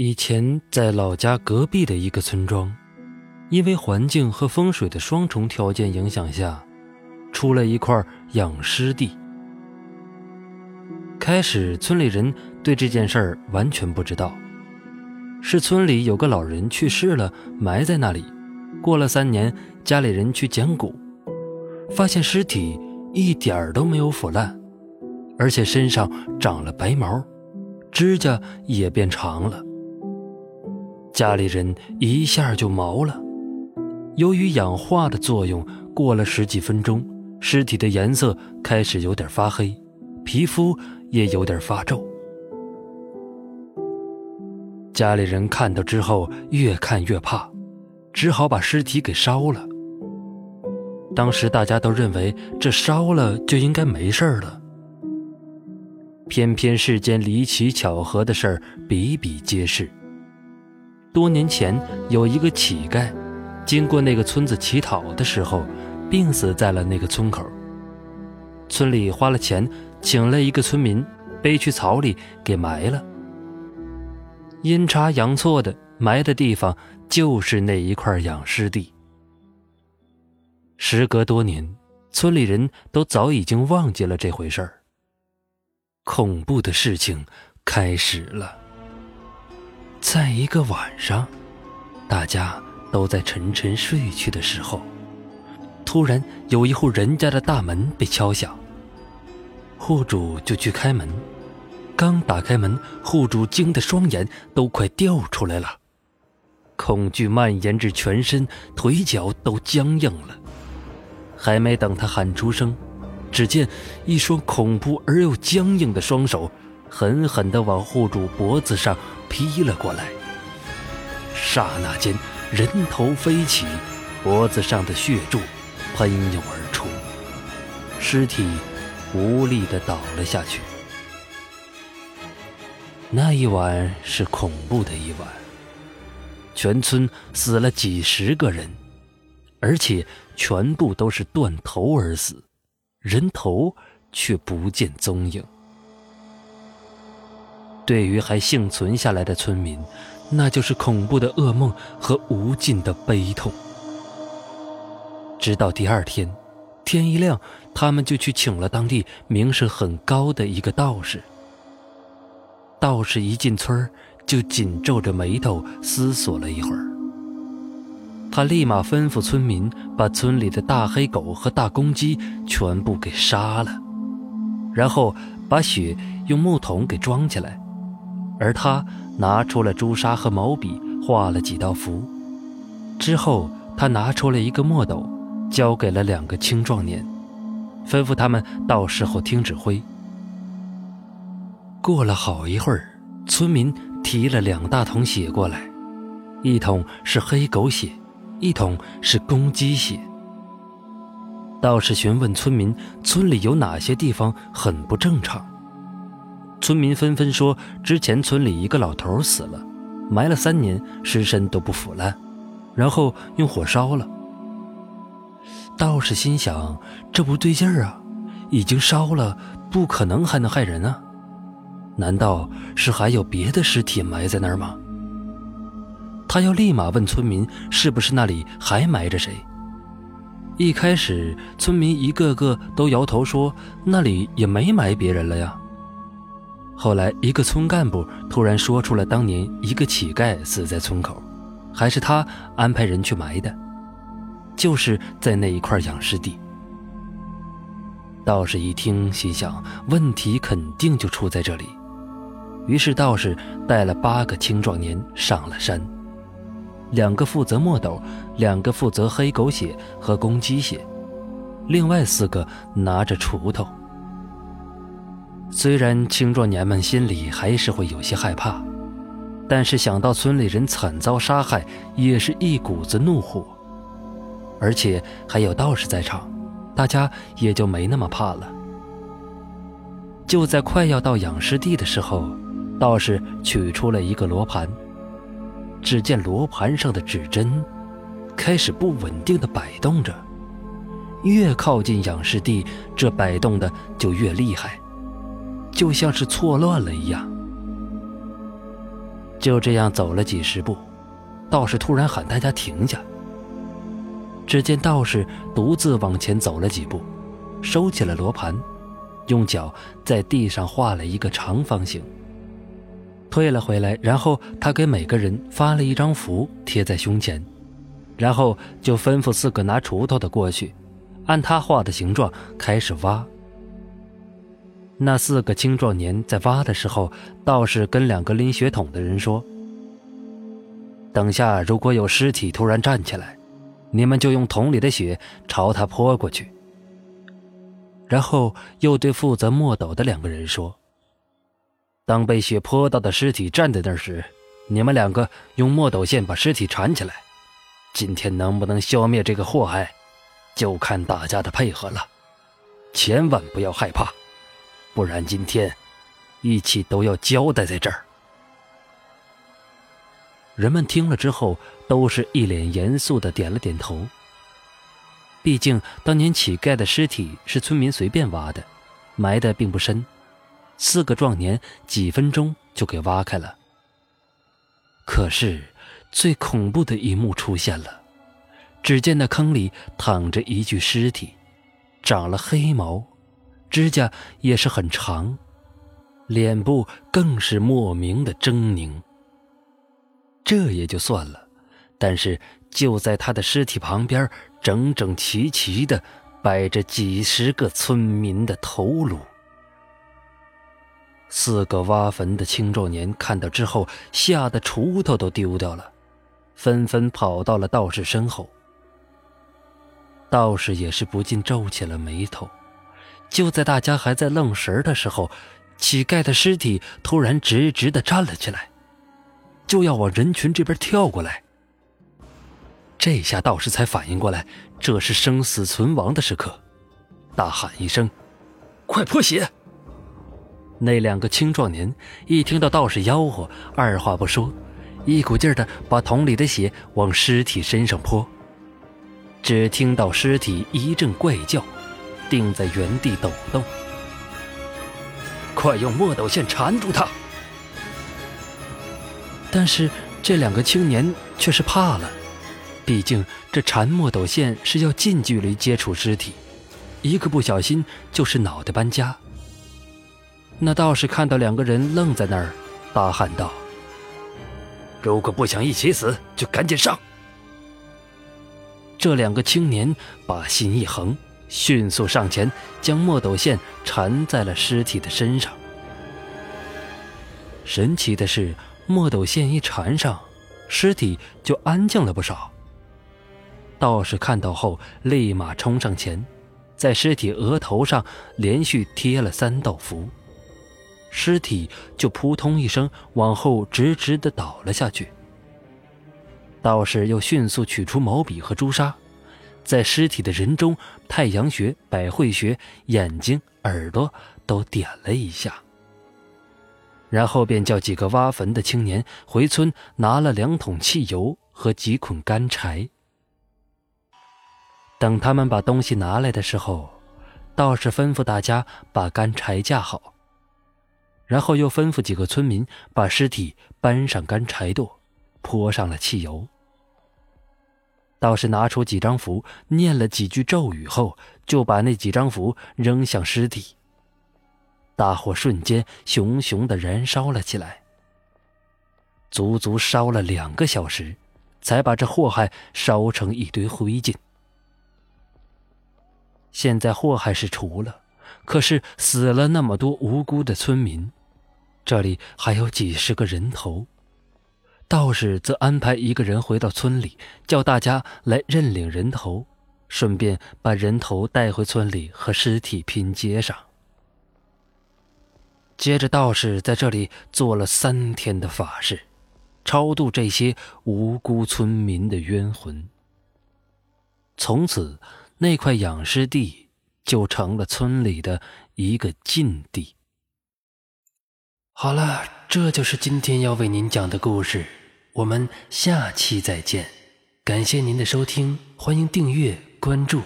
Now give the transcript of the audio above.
以前在老家隔壁的一个村庄，因为环境和风水的双重条件影响下，出了一块养尸地。开始村里人对这件事儿完全不知道，是村里有个老人去世了，埋在那里。过了三年，家里人去捡骨，发现尸体一点儿都没有腐烂，而且身上长了白毛，指甲也变长了。家里人一下就毛了。由于氧化的作用，过了十几分钟，尸体的颜色开始有点发黑，皮肤也有点发皱。家里人看到之后，越看越怕，只好把尸体给烧了。当时大家都认为这烧了就应该没事了，偏偏世间离奇巧合的事儿比比皆是。多年前，有一个乞丐，经过那个村子乞讨的时候，病死在了那个村口。村里花了钱，请了一个村民，背去草里给埋了。阴差阳错的，埋的地方就是那一块养尸地。时隔多年，村里人都早已经忘记了这回事儿。恐怖的事情开始了。在一个晚上，大家都在沉沉睡去的时候，突然有一户人家的大门被敲响。户主就去开门，刚打开门，户主惊得双眼都快掉出来了，恐惧蔓延至全身，腿脚都僵硬了。还没等他喊出声，只见一双恐怖而又僵硬的双手。狠狠地往户主脖子上劈了过来，刹那间人头飞起，脖子上的血柱喷涌而出，尸体无力地倒了下去。那一晚是恐怖的一晚，全村死了几十个人，而且全部都是断头而死，人头却不见踪影。对于还幸存下来的村民，那就是恐怖的噩梦和无尽的悲痛。直到第二天，天一亮，他们就去请了当地名声很高的一个道士。道士一进村就紧皱着眉头思索了一会儿，他立马吩咐村民把村里的大黑狗和大公鸡全部给杀了，然后把血用木桶给装起来。而他拿出了朱砂和毛笔，画了几道符。之后，他拿出了一个墨斗，交给了两个青壮年，吩咐他们到时候听指挥。过了好一会儿，村民提了两大桶血过来，一桶是黑狗血，一桶是公鸡血。道士询问村民，村里有哪些地方很不正常。村民纷纷说：“之前村里一个老头死了，埋了三年，尸身都不腐烂，然后用火烧了。”道士心想：“这不对劲儿啊！已经烧了，不可能还能害人啊？难道是还有别的尸体埋在那儿吗？”他要立马问村民：“是不是那里还埋着谁？”一开始，村民一个个都摇头说：“那里也没埋别人了呀。”后来，一个村干部突然说出了当年一个乞丐死在村口，还是他安排人去埋的，就是在那一块养尸地。道士一听，心想问题肯定就出在这里，于是道士带了八个青壮年上了山，两个负责墨斗，两个负责黑狗血和公鸡血，另外四个拿着锄头。虽然青壮年们心里还是会有些害怕，但是想到村里人惨遭杀害，也是一股子怒火。而且还有道士在场，大家也就没那么怕了。就在快要到养尸地的时候，道士取出了一个罗盘，只见罗盘上的指针开始不稳定的摆动着，越靠近养尸地，这摆动的就越厉害。就像是错乱了一样。就这样走了几十步，道士突然喊大家停下。只见道士独自往前走了几步，收起了罗盘，用脚在地上画了一个长方形，退了回来。然后他给每个人发了一张符，贴在胸前，然后就吩咐四个拿锄头的过去，按他画的形状开始挖。那四个青壮年在挖的时候，道士跟两个拎血桶的人说：“等下如果有尸体突然站起来。”你们就用桶里的血朝他泼过去，然后又对负责墨斗的两个人说：“当被血泼到的尸体站在那时，你们两个用墨斗线把尸体缠起来。今天能不能消灭这个祸害，就看大家的配合了。千万不要害怕，不然今天一起都要交代在这儿。”人们听了之后，都是一脸严肃的点了点头。毕竟当年乞丐的尸体是村民随便挖的，埋的并不深，四个壮年几分钟就给挖开了。可是，最恐怖的一幕出现了，只见那坑里躺着一具尸体，长了黑毛，指甲也是很长，脸部更是莫名的狰狞。这也就算了，但是就在他的尸体旁边，整整齐齐的摆着几十个村民的头颅。四个挖坟的青壮年看到之后，吓得锄头都丢掉了，纷纷跑到了道士身后。道士也是不禁皱起了眉头。就在大家还在愣神的时候，乞丐的尸体突然直直的站了起来。就要往人群这边跳过来，这下道士才反应过来，这是生死存亡的时刻，大喊一声：“快泼血！”那两个青壮年一听到道士吆喝，二话不说，一股劲儿的把桶里的血往尸体身上泼。只听到尸体一阵怪叫，定在原地抖动。快用墨斗线缠住他！但是这两个青年却是怕了，毕竟这缠墨斗线是要近距离接触尸体，一个不小心就是脑袋搬家。那道士看到两个人愣在那儿，大喊道：“如果不想一起死，就赶紧上！”这两个青年把心一横，迅速上前将墨斗线缠在了尸体的身上。神奇的是。墨斗线一缠上，尸体就安静了不少。道士看到后，立马冲上前，在尸体额头上连续贴了三道符，尸体就扑通一声往后直直的倒了下去。道士又迅速取出毛笔和朱砂，在尸体的人中、太阳穴、百会穴、眼睛、耳朵都点了一下。然后便叫几个挖坟的青年回村拿了两桶汽油和几捆干柴。等他们把东西拿来的时候，道士吩咐大家把干柴架好，然后又吩咐几个村民把尸体搬上干柴垛，泼上了汽油。倒是拿出几张符，念了几句咒语后，就把那几张符扔向尸体。大火瞬间熊熊的燃烧了起来，足足烧了两个小时，才把这祸害烧成一堆灰烬。现在祸害是除了，可是死了那么多无辜的村民，这里还有几十个人头。道士则安排一个人回到村里，叫大家来认领人头，顺便把人头带回村里和尸体拼接上。接着，道士在这里做了三天的法事，超度这些无辜村民的冤魂。从此，那块养尸地就成了村里的一个禁地。好了，这就是今天要为您讲的故事，我们下期再见。感谢您的收听，欢迎订阅关注。